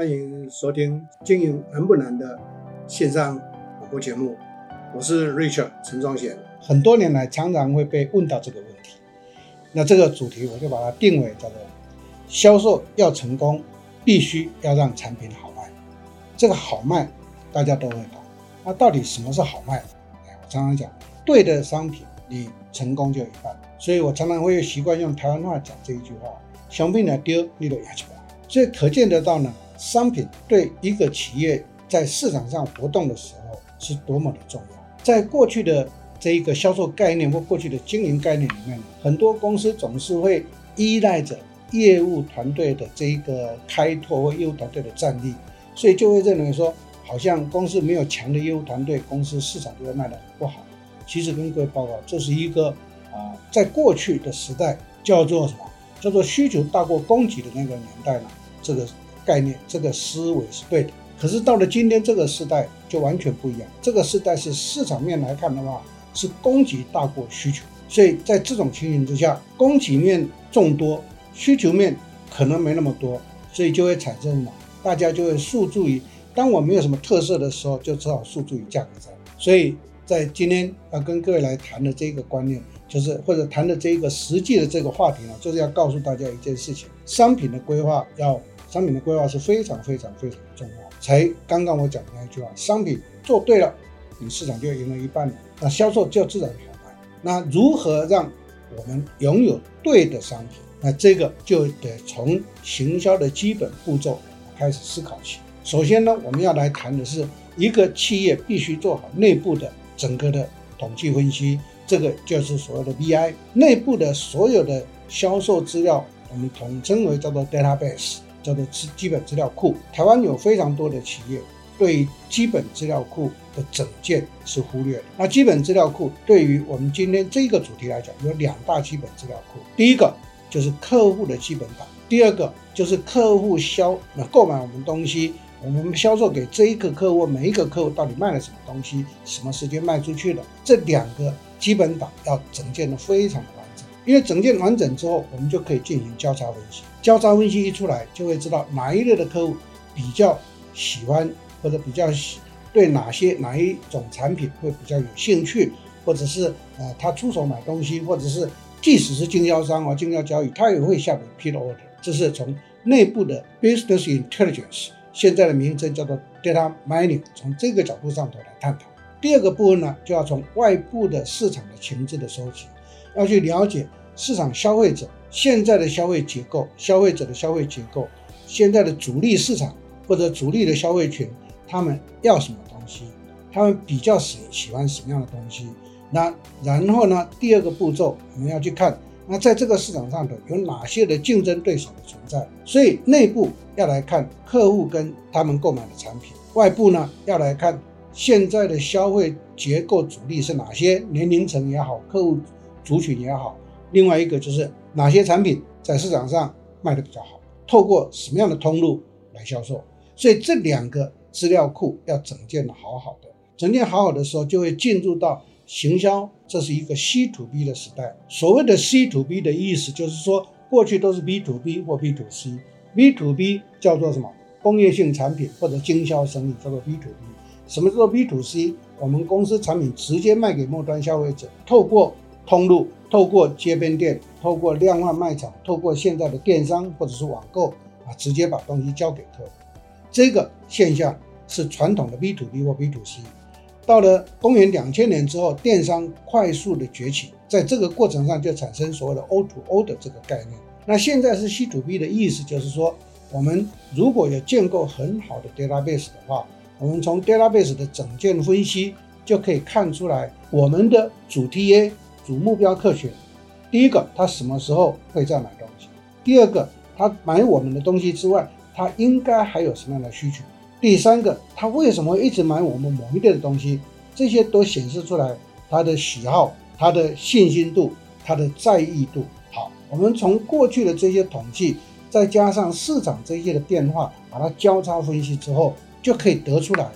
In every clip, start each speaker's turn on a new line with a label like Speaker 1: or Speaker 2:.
Speaker 1: 欢迎收听《经营难不难》的线上广播节目，我是 Richard 陈宗贤。很多年来，常常会被问到这个问题。那这个主题我就把它定为叫做“销售要成功，必须要让产品好卖”。这个好卖，大家都会懂。那到底什么是好卖？哎，我常常讲，对的商品，你成功就一半。所以我常常会习惯用台湾话讲这一句话：“商品呢丢，你都压起来。”所以可见得到呢。商品对一个企业在市场上活动的时候是多么的重要。在过去的这一个销售概念或过去的经营概念里面，很多公司总是会依赖着业务团队的这一个开拓或业务团队的战力，所以就会认为说，好像公司没有强的业务团队，公司市场就会卖得很不好。其实跟各位报告，这是一个啊，在过去的时代叫做什么？叫做需求大过供给的那个年代呢？这个。概念，这个思维是对的，可是到了今天这个时代就完全不一样。这个时代是市场面来看的话，是供给大过需求，所以在这种情形之下，供给面众多，需求面可能没那么多，所以就会产生什么？大家就会诉诸于，当我没有什么特色的时候，就只好诉诸于价格战。所以在今天要跟各位来谈的这个观念，就是或者谈的这一个实际的这个话题呢，就是要告诉大家一件事情：商品的规划要。商品的规划是非常非常非常的重要。才刚刚我讲的那一句话，商品做对了，你市场就赢了一半了，那销售就自然好卖。那如何让我们拥有对的商品？那这个就得从行销的基本步骤开始思考起。首先呢，我们要来谈的是一个企业必须做好内部的整个的统计分析，这个就是所谓的 BI，内部的所有的销售资料，我们统称为叫做 database。叫做基基本资料库，台湾有非常多的企业对基本资料库的整建是忽略的。那基本资料库对于我们今天这个主题来讲，有两大基本资料库。第一个就是客户的基本档，第二个就是客户销那购买我们东西，我们销售给这一个客户，每一个客户到底卖了什么东西，什么时间卖出去的，这两个基本档要整建的非常的。因为整件完整之后，我们就可以进行交叉分析。交叉分析一出来，就会知道哪一类的客户比较喜欢，或者比较喜对哪些哪一种产品会比较有兴趣，或者是呃他出手买东西，或者是即使是经销商啊经销交易，他也会下 repeat order。这是从内部的 business intelligence，现在的名称叫做 data mining，从这个角度上头来探讨。第二个部分呢，就要从外部的市场的情资的收集，要去了解市场消费者。现在的消费结构，消费者的消费结构，现在的主力市场或者主力的消费群，他们要什么东西？他们比较喜喜欢什么样的东西？那然后呢？第二个步骤，我们要去看，那在这个市场上头有哪些的竞争对手的存在？所以内部要来看客户跟他们购买的产品，外部呢要来看现在的消费结构主力是哪些年龄层也好，客户族群也好。另外一个就是。哪些产品在市场上卖得比较好？透过什么样的通路来销售？所以这两个资料库要整建的好好的，整建好好的时候，就会进入到行销，这是一个 C to B 的时代。所谓的 C to B 的意思，就是说过去都是 B to B 或 B to C。B to B 叫做什么？工业性产品或者经销生意叫做 B to B。什么叫做 B to C？我们公司产品直接卖给末端消费者，透过通路。透过街边店，透过量贩卖场，透过现在的电商或者是网购啊，直接把东西交给客户。这个现象是传统的 B to B 或 B to C。到了公元两千年之后，电商快速的崛起，在这个过程上就产生所谓的 O to O 的这个概念。那现在是 C to B 的意思，就是说我们如果有建构很好的 database 的话，我们从 database 的整件分析就可以看出来我们的主 TA。主目标客群，第一个，他什么时候会再买东西？第二个，他买我们的东西之外，他应该还有什么样的需求？第三个，他为什么一直买我们某一类的东西？这些都显示出来他的喜好、他的信心度、他的在意度。好，我们从过去的这些统计，再加上市场这些的变化，把它交叉分析之后，就可以得出来，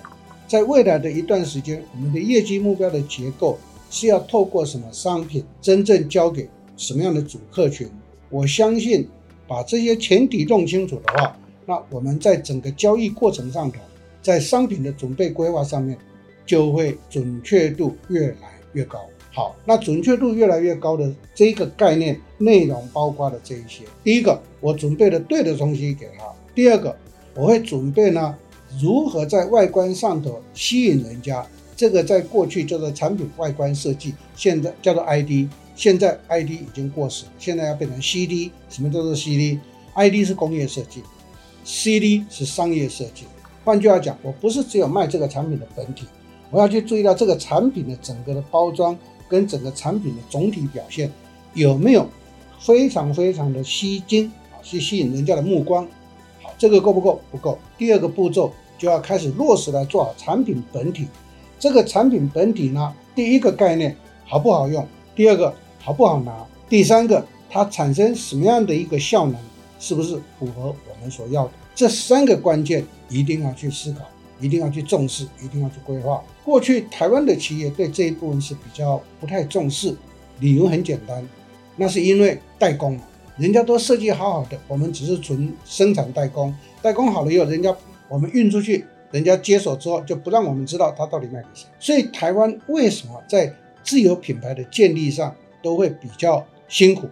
Speaker 1: 在未来的一段时间，我们的业绩目标的结构。是要透过什么商品真正交给什么样的主客群？我相信把这些前提弄清楚的话，那我们在整个交易过程上头，在商品的准备规划上面，就会准确度越来越高。好，那准确度越来越高的这个概念内容包括了这一些：第一个，我准备了对的东西给他；第二个，我会准备呢，如何在外观上头吸引人家。这个在过去叫做产品外观设计，现在叫做 ID，现在 ID 已经过时，现在要变成 CD。什么叫做 CD？ID 是工业设计，CD 是商业设计。换句话讲，我不是只有卖这个产品的本体，我要去注意到这个产品的整个的包装跟整个产品的总体表现有没有非常非常的吸睛啊，去吸引人家的目光。好，这个够不够？不够。第二个步骤就要开始落实来做好产品本体。这个产品本体呢，第一个概念好不好用？第二个好不好拿？第三个它产生什么样的一个效能？是不是符合我们所要的？这三个关键一定要去思考，一定要去重视，一定要去规划。过去台湾的企业对这一部分是比较不太重视，理由很简单，那是因为代工，人家都设计好好的，我们只是纯生产代工，代工好了以后，人家我们运出去。人家接手之后就不让我们知道他到底卖给谁，所以台湾为什么在自有品牌的建立上都会比较辛苦？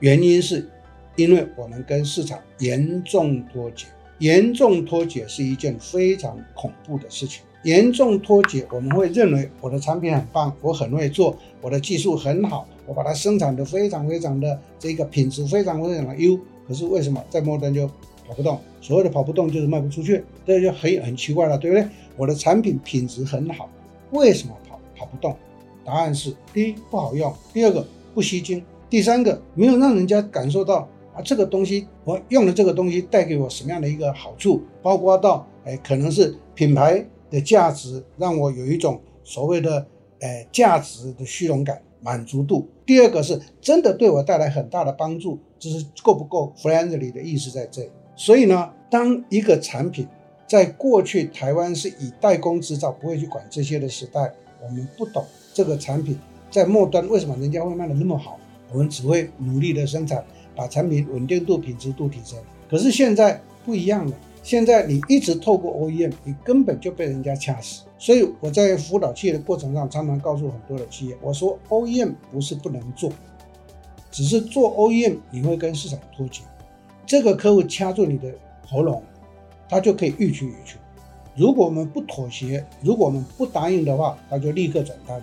Speaker 1: 原因是，因为我们跟市场严重脱节，严重脱节是一件非常恐怖的事情。严重脱节，我们会认为我的产品很棒，我很会做，我的技术很好，我把它生产的非常非常的这个品质非常非常的优。可是为什么在末端就跑不动？所谓的跑不动就是卖不出去，这就很很奇怪了，对不对？我的产品品质很好，为什么跑跑不动？答案是：第一不好用，第二个不吸睛，第三个没有让人家感受到啊这个东西我用了这个东西带给我什么样的一个好处，包括到哎可能是品牌的价值让我有一种所谓的哎价值的虚荣感满足度。第二个是真的对我带来很大的帮助，这是够不够 friendly 的意思在这里。所以呢。当一个产品在过去台湾是以代工制造，不会去管这些的时代，我们不懂这个产品在末端为什么人家会卖的那么好，我们只会努力的生产，把产品稳定度、品质度提升。可是现在不一样了，现在你一直透过 OEM，你根本就被人家掐死。所以我在辅导企业的过程上，常常告诉很多的企业，我说 OEM 不是不能做，只是做 OEM 你会跟市场脱节，这个客户掐住你的。喉咙，他就可以欲取欲求。如果我们不妥协，如果我们不答应的话，他就立刻转单。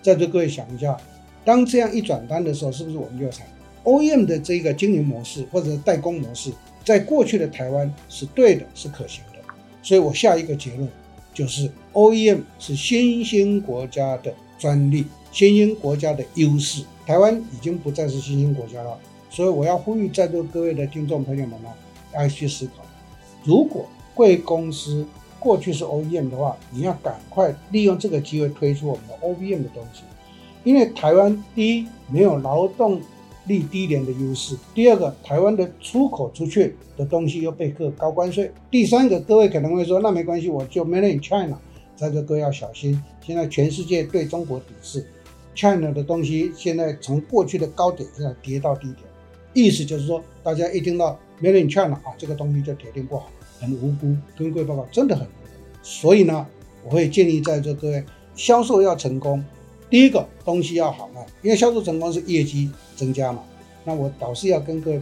Speaker 1: 在座各位想一下，当这样一转单的时候，是不是我们就要惨？OEM 的这个经营模式或者代工模式，在过去的台湾是对的，是可行的。所以我下一个结论就是，OEM 是新兴国家的专利，新兴国家的优势。台湾已经不再是新兴国家了，所以我要呼吁在座各位的听众朋友们呢。要去思考，如果贵公司过去是 OEM 的话，你要赶快利用这个机会推出我们的 OEM 的东西。因为台湾第一没有劳动力低廉的优势，第二个台湾的出口出去的东西又被课高关税，第三个各位可能会说，那没关系，我就 Made in China。在这各位要小心，现在全世界对中国抵制，China 的东西现在从过去的高点现在跌到低点，意思就是说，大家一听到。没人劝了啊，这个东西就铁定不好，很无辜。跟各位报告，真的很无辜。所以呢，我会建议在座各位销售要成功，第一个东西要好卖，因为销售成功是业绩增加嘛。那我导师要跟各位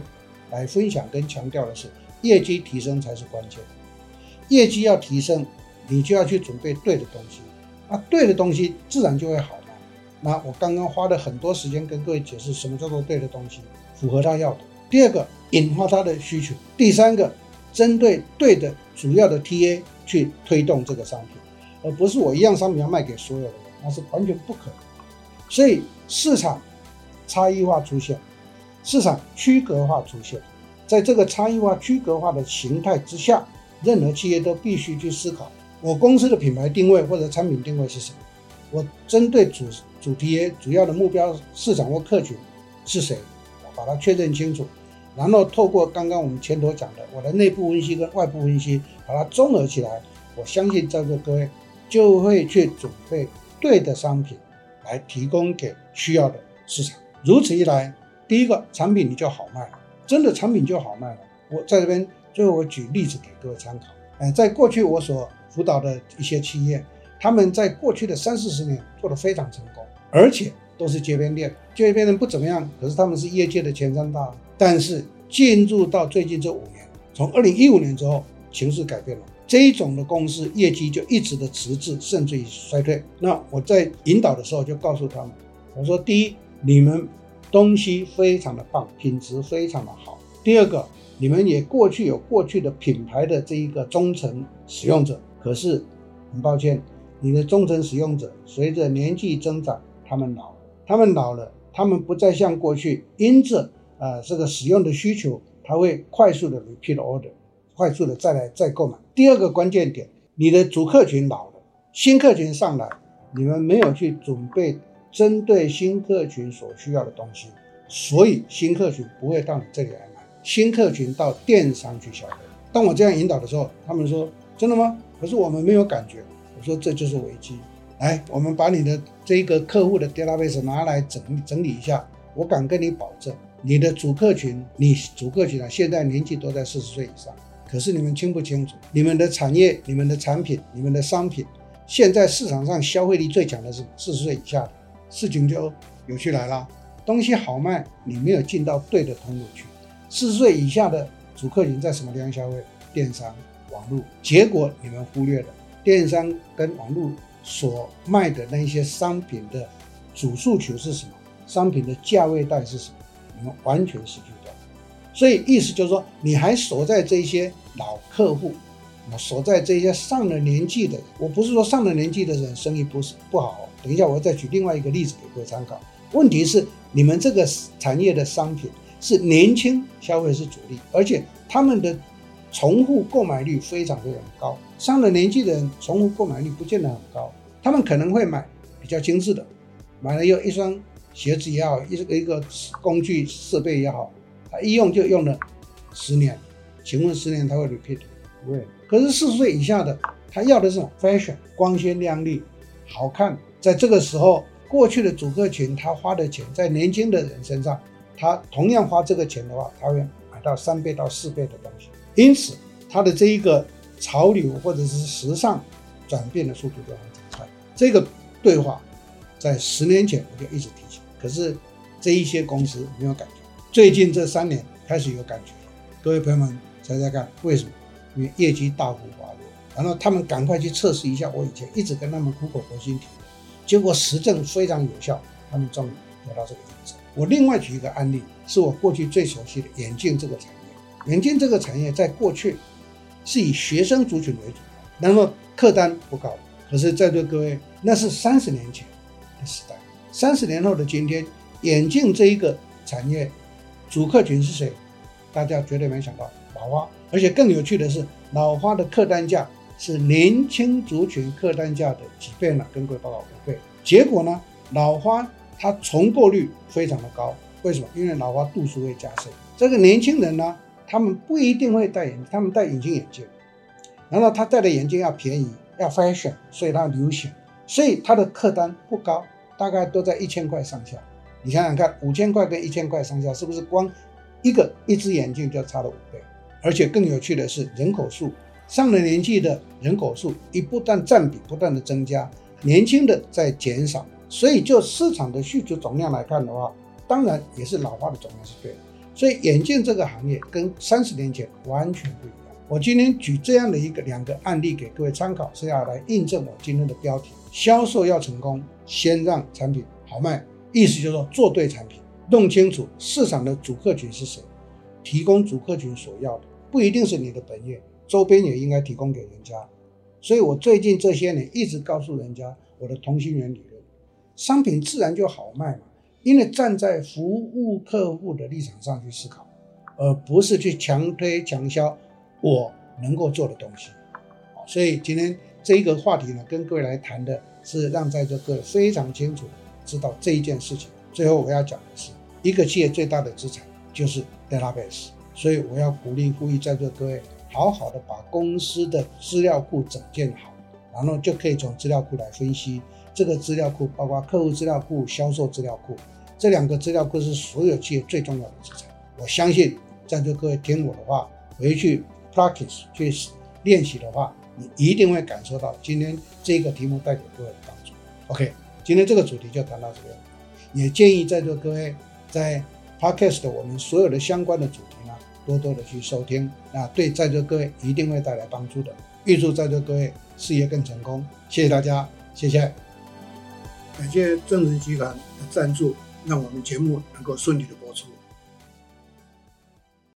Speaker 1: 来分享跟强调的是，业绩提升才是关键。业绩要提升，你就要去准备对的东西，那对的东西自然就会好。那我刚刚花了很多时间跟各位解释什么叫做对的东西，符合他要的。第二个。引发他的需求。第三个，针对对的主要的 TA 去推动这个商品，而不是我一样商品要卖给所有的人，那是完全不可能。所以市场差异化出现，市场区隔化出现，在这个差异化区隔化的形态之下，任何企业都必须去思考：我公司的品牌定位或者产品定位是什么？我针对主主题主要的目标市场或客群是谁？把它确认清楚。然后透过刚刚我们前头讲的我的内部分析跟外部分析，把它综合起来，我相信在座各位就会去准备对的商品来提供给需要的市场。如此一来，第一个产品你就好卖了，真的产品就好卖了。我在这边最后我举例子给各位参考。呃，在过去我所辅导的一些企业，他们在过去的三四十年做得非常成功，而且都是街边店，街边店不怎么样，可是他们是业界的前三大。但是进入到最近这五年，从二零一五年之后，形势改变了，这一种的公司业绩就一直的迟滞，甚至于衰退。那我在引导的时候就告诉他们，我说：第一，你们东西非常的棒，品质非常的好；第二个，你们也过去有过去的品牌的这一个忠诚使用者，可是很抱歉，你的忠诚使用者随着年纪增长，他们老了，他们老了，他们不再像过去因着呃这个使用的需求，他会快速的 repeat order，快速的再来再购买。第二个关键点，你的主客群老了，新客群上来，你们没有去准备针对新客群所需要的东西，所以新客群不会到你这里来买。新客群到电商去消费。当我这样引导的时候，他们说：“真的吗？”可是我们没有感觉。我说：“这就是危机。”来，我们把你的这一个客户的 database 拿来整理整理一下。我敢跟你保证，你的主客群，你主客群啊，现在年纪都在四十岁以上。可是你们清不清楚，你们的产业、你们的产品、你们的商品，现在市场上消费力最强的是四十岁以下的。事情就有趣来了，东西好卖，你没有进到对的通路去。四十岁以下的主客群在什么地方消费？电商、网络。结果你们忽略了电商跟网络所卖的那些商品的主诉求是什么？商品的价位带是什么？你们完全失去掉。所以意思就是说，你还锁在这些老客户，锁在这些上了年纪的。我不是说上了年纪的人生意不是不好。等一下，我再举另外一个例子给各位参考。问题是你们这个产业的商品。是年轻消费是主力，而且他们的重复购买率非常非常高。上了年纪的人重复购买率不见得很高，他们可能会买比较精致的，买了又一双鞋子也好，一个一个工具设备也好，他一用就用了十年。请问十年他会 repeat？不会。可是四十岁以下的，他要的是 fashion，光鲜亮丽，好看。在这个时候，过去的主客群他花的钱在年轻的人身上。他同样花这个钱的话，他会买到三倍到四倍的东西，因此他的这一个潮流或者是时尚转变的速度就很快。这个对话在十年前我就一直提醒，可是这一些公司没有感觉，最近这三年开始有感觉。各位朋友们猜猜看为什么？因为业绩大幅滑落，然后他们赶快去测试一下我以前一直跟他们苦口婆心提的，结果实证非常有效，他们终于得到这个认证。我另外举一个案例，是我过去最熟悉的眼镜这个产业。眼镜这个产业在过去是以学生族群为主，那么客单不高。可是，在座各位，那是三十年前的时代。三十年后的今天，眼镜这一个产业主客群是谁？大家绝对没想到，老花。而且更有趣的是，老花的客单价是年轻族群客单价的几倍呢？跟各位报告五倍。结果呢，老花。它重购率非常的高，为什么？因为老花度数会加深。这个年轻人呢，他们不一定会戴眼镜，他们戴隐形眼镜，然后他戴的眼镜要便宜，要 fashion，所以他流行，所以他的客单不高，大概都在一千块上下。你想想看，五千块跟一千块上下，是不是光一个一只眼镜就差了五倍？而且更有趣的是，人口数上了年纪的人口数一不断占比不断的增加，年轻的在减少。所以，就市场的需求总量来看的话，当然也是老化的总量是对的。所以，眼镜这个行业跟三十年前完全不一样。我今天举这样的一个两个案例给各位参考，是要来印证我今天的标题：销售要成功，先让产品好卖。意思就是说，做对产品，弄清楚市场的主客群是谁，提供主客群所要的，不一定是你的本业，周边也应该提供给人家。所以我最近这些年一直告诉人家我的同心圆理论。商品自然就好卖嘛，因为站在服务客户的立场上去思考，而不是去强推强销我能够做的东西。所以今天这一个话题呢，跟各位来谈的是让在座各位非常清楚知道这一件事情。最后我要讲的是，一个企业最大的资产就是 database，所以我要鼓励呼吁在座各位好好的把公司的资料库整建好，然后就可以从资料库来分析。这个资料库包括客户资料库、销售资料库，这两个资料库是所有企业最重要的资产。我相信在座各位听我的话，回去 practice 去练习的话，你一定会感受到今天这个题目带给各位的帮助。OK，今天这个主题就谈到这边，也建议在座各位在 podcast 的我们所有的相关的主题呢，多多的去收听，那对在座各位一定会带来帮助的。预祝在座各位事业更成功，谢谢大家，谢谢。感谢正直集团的赞助，让我们节目能够顺利的播。